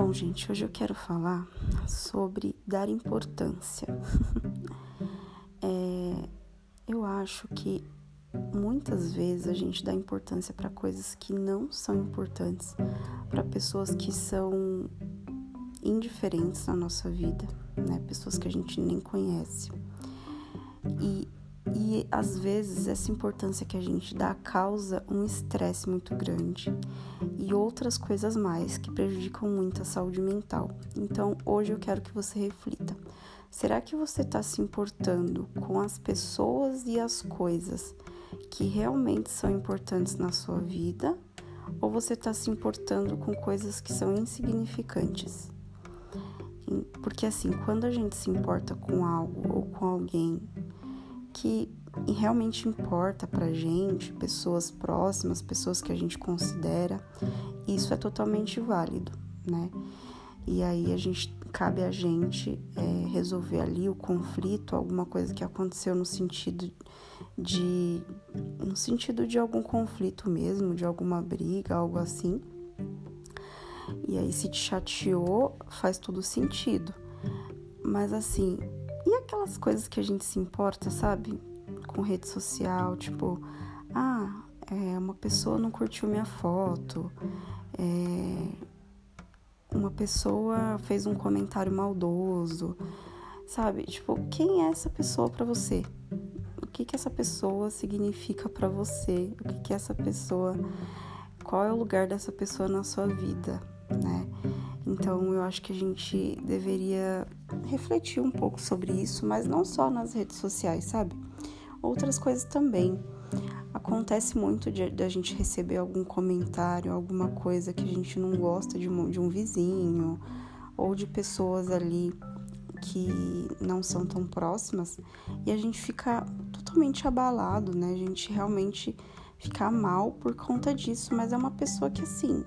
Bom, gente, hoje eu quero falar sobre dar importância. é, eu acho que muitas vezes a gente dá importância para coisas que não são importantes, para pessoas que são indiferentes na nossa vida, né? Pessoas que a gente nem conhece. E e às vezes essa importância que a gente dá causa um estresse muito grande e outras coisas mais que prejudicam muito a saúde mental. Então hoje eu quero que você reflita: será que você está se importando com as pessoas e as coisas que realmente são importantes na sua vida? Ou você está se importando com coisas que são insignificantes? Porque assim, quando a gente se importa com algo ou com alguém que realmente importa pra gente, pessoas próximas, pessoas que a gente considera, isso é totalmente válido, né? E aí a gente cabe a gente é, resolver ali o conflito, alguma coisa que aconteceu no sentido de no sentido de algum conflito mesmo, de alguma briga, algo assim. E aí se te chateou, faz todo sentido. Mas assim, e aquelas coisas que a gente se importa, sabe? Com rede social, tipo, ah, é, uma pessoa não curtiu minha foto, é, uma pessoa fez um comentário maldoso, sabe? Tipo, quem é essa pessoa para você? O que que essa pessoa significa para você? O que que essa pessoa, qual é o lugar dessa pessoa na sua vida, né? Então eu acho que a gente deveria refletir um pouco sobre isso, mas não só nas redes sociais, sabe? Outras coisas também. Acontece muito de, de a gente receber algum comentário, alguma coisa que a gente não gosta de um, de um vizinho ou de pessoas ali que não são tão próximas e a gente fica totalmente abalado, né? A gente realmente fica mal por conta disso, mas é uma pessoa que assim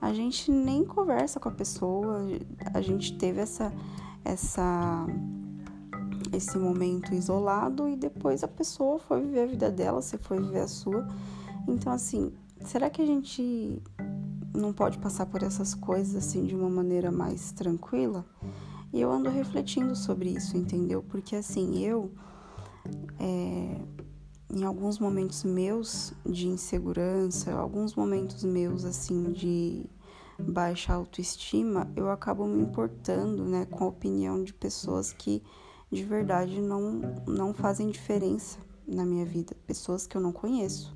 a gente nem conversa com a pessoa, a gente teve essa essa esse momento isolado e depois a pessoa foi viver a vida dela, você foi viver a sua. Então assim, será que a gente não pode passar por essas coisas assim de uma maneira mais tranquila? E eu ando refletindo sobre isso, entendeu? Porque assim, eu é, em alguns momentos meus de insegurança, alguns momentos meus assim de baixa autoestima, eu acabo me importando, né, com a opinião de pessoas que de verdade não não fazem diferença na minha vida, pessoas que eu não conheço.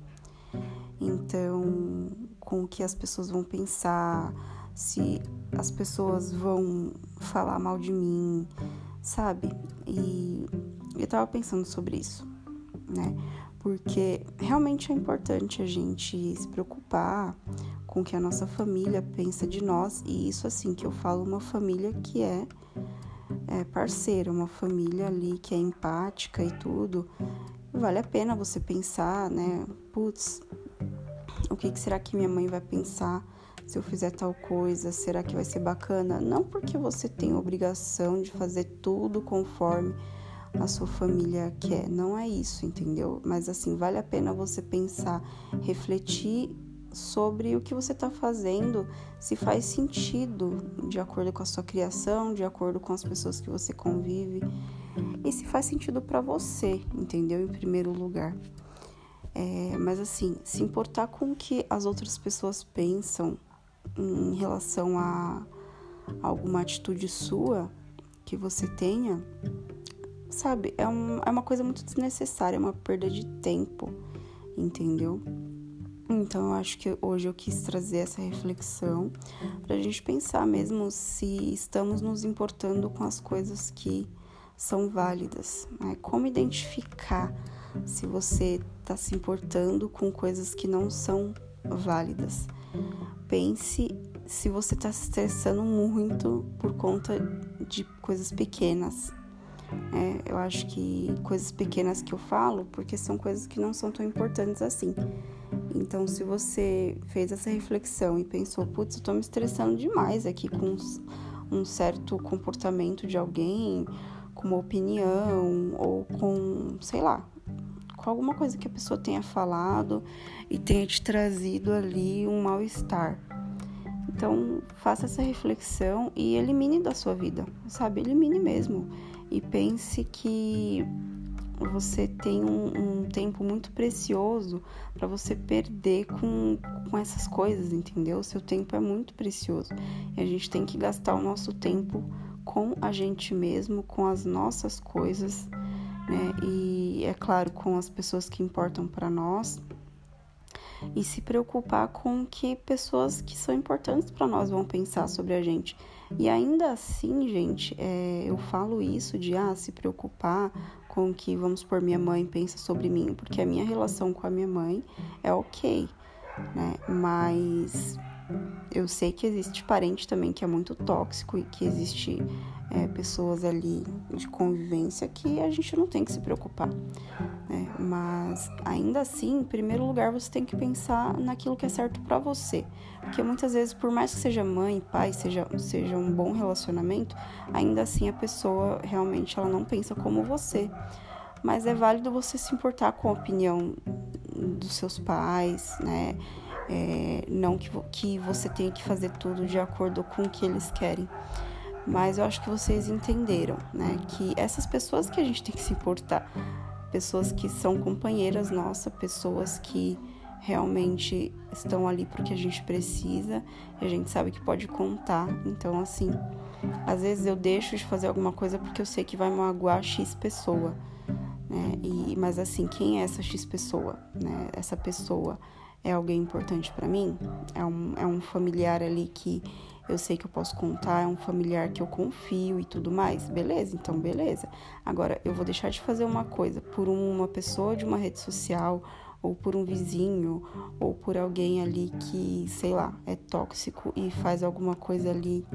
Então, com o que as pessoas vão pensar, se as pessoas vão falar mal de mim, sabe? E eu tava pensando sobre isso, né? porque realmente é importante a gente se preocupar com o que a nossa família pensa de nós, e isso assim que eu falo uma família que é, é parceira, uma família ali que é empática e tudo. Vale a pena você pensar, né? Putz, o que, que será que minha mãe vai pensar se eu fizer tal coisa? Será que vai ser bacana? Não porque você tem obrigação de fazer tudo conforme a sua família quer. Não é isso, entendeu? Mas assim, vale a pena você pensar, refletir sobre o que você está fazendo, se faz sentido de acordo com a sua criação, de acordo com as pessoas que você convive e se faz sentido para você, entendeu? Em primeiro lugar. É, mas assim, se importar com o que as outras pessoas pensam em relação a alguma atitude sua que você tenha, sabe, é, um, é uma coisa muito desnecessária, é uma perda de tempo, entendeu? Então eu acho que hoje eu quis trazer essa reflexão para a gente pensar mesmo se estamos nos importando com as coisas que são válidas. Né? Como identificar se você está se importando com coisas que não são válidas? Pense se você está se estressando muito por conta de coisas pequenas, é, eu acho que coisas pequenas que eu falo, porque são coisas que não são tão importantes assim. Então, se você fez essa reflexão e pensou, putz, eu tô me estressando demais aqui com um certo comportamento de alguém, com uma opinião, ou com, sei lá, com alguma coisa que a pessoa tenha falado e tenha te trazido ali um mal-estar. Então, faça essa reflexão e elimine da sua vida, sabe? Elimine mesmo. E pense que você tem um, um tempo muito precioso para você perder com, com essas coisas, entendeu? O seu tempo é muito precioso e a gente tem que gastar o nosso tempo com a gente mesmo, com as nossas coisas, né? E é claro, com as pessoas que importam para nós e se preocupar com o que pessoas que são importantes para nós vão pensar sobre a gente. E ainda assim, gente, é, eu falo isso de ah, se preocupar com o que, vamos por minha mãe pensa sobre mim, porque a minha relação com a minha mãe é ok, né? Mas eu sei que existe parente também que é muito tóxico e que existe é, pessoas ali de convivência que a gente não tem que se preocupar. Né? Mas ainda assim, em primeiro lugar, você tem que pensar naquilo que é certo para você. Porque muitas vezes, por mais que seja mãe, pai, seja, seja um bom relacionamento, ainda assim a pessoa realmente ela não pensa como você. Mas é válido você se importar com a opinião dos seus pais, né? É, não que, que você tenha que fazer tudo de acordo com o que eles querem. Mas eu acho que vocês entenderam, né? Que essas pessoas que a gente tem que se importar, pessoas que são companheiras nossas, pessoas que realmente estão ali porque a gente precisa e a gente sabe que pode contar. Então, assim, às vezes eu deixo de fazer alguma coisa porque eu sei que vai magoar X pessoa, né? E, mas assim, quem é essa X pessoa, né? Essa pessoa é alguém importante para mim? É um, é um familiar ali que eu sei que eu posso contar, é um familiar que eu confio e tudo mais. Beleza, então beleza. Agora, eu vou deixar de fazer uma coisa por uma pessoa de uma rede social, ou por um vizinho, ou por alguém ali que, sei lá, é tóxico e faz alguma coisa ali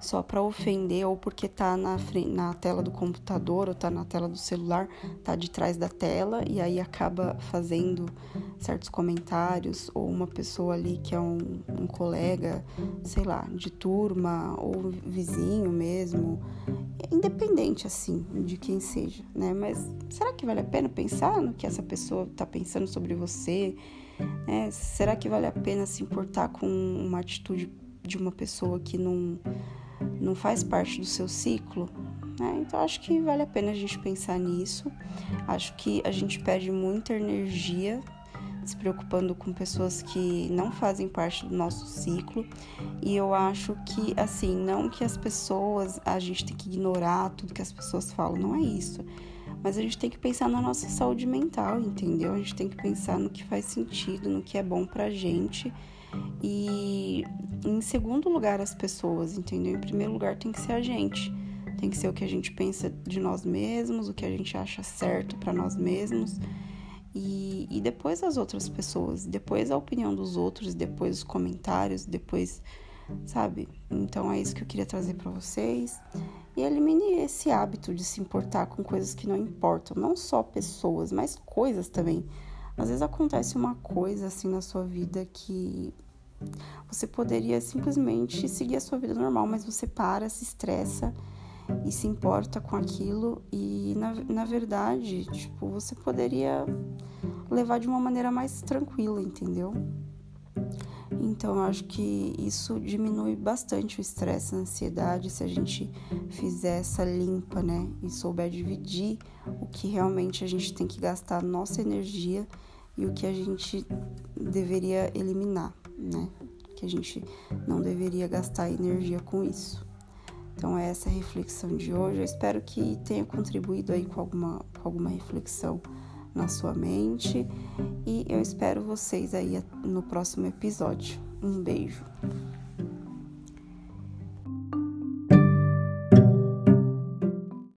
só para ofender ou porque tá na, frente, na tela do computador ou tá na tela do celular, tá de trás da tela e aí acaba fazendo certos comentários ou uma pessoa ali que é um, um colega, sei lá, de turma ou vizinho mesmo, independente assim de quem seja, né? Mas será que vale a pena pensar no que essa pessoa tá pensando sobre você? É, será que vale a pena se importar com uma atitude de uma pessoa que não, não faz parte do seu ciclo, né? Então acho que vale a pena a gente pensar nisso. Acho que a gente perde muita energia se preocupando com pessoas que não fazem parte do nosso ciclo. E eu acho que, assim, não que as pessoas, a gente tem que ignorar tudo que as pessoas falam, não é isso. Mas a gente tem que pensar na nossa saúde mental, entendeu? A gente tem que pensar no que faz sentido, no que é bom pra gente e em segundo lugar as pessoas, entendeu? Em primeiro lugar tem que ser a gente. Tem que ser o que a gente pensa de nós mesmos, o que a gente acha certo para nós mesmos. E, e, depois as outras pessoas, depois a opinião dos outros, depois os comentários, depois, sabe? Então é isso que eu queria trazer para vocês. E elimine esse hábito de se importar com coisas que não importam, não só pessoas, mas coisas também. Às vezes acontece uma coisa assim na sua vida que você poderia simplesmente seguir a sua vida normal, mas você para, se estressa e se importa com aquilo e na, na verdade, tipo, você poderia levar de uma maneira mais tranquila, entendeu? Então, eu acho que isso diminui bastante o estresse, a ansiedade, se a gente fizer essa limpa, né? E souber dividir o que realmente a gente tem que gastar nossa energia e o que a gente deveria eliminar, né? Que a gente não deveria gastar energia com isso. Então é essa reflexão de hoje. Eu espero que tenha contribuído aí com alguma, com alguma reflexão na sua mente e eu espero vocês aí no próximo episódio. Um beijo.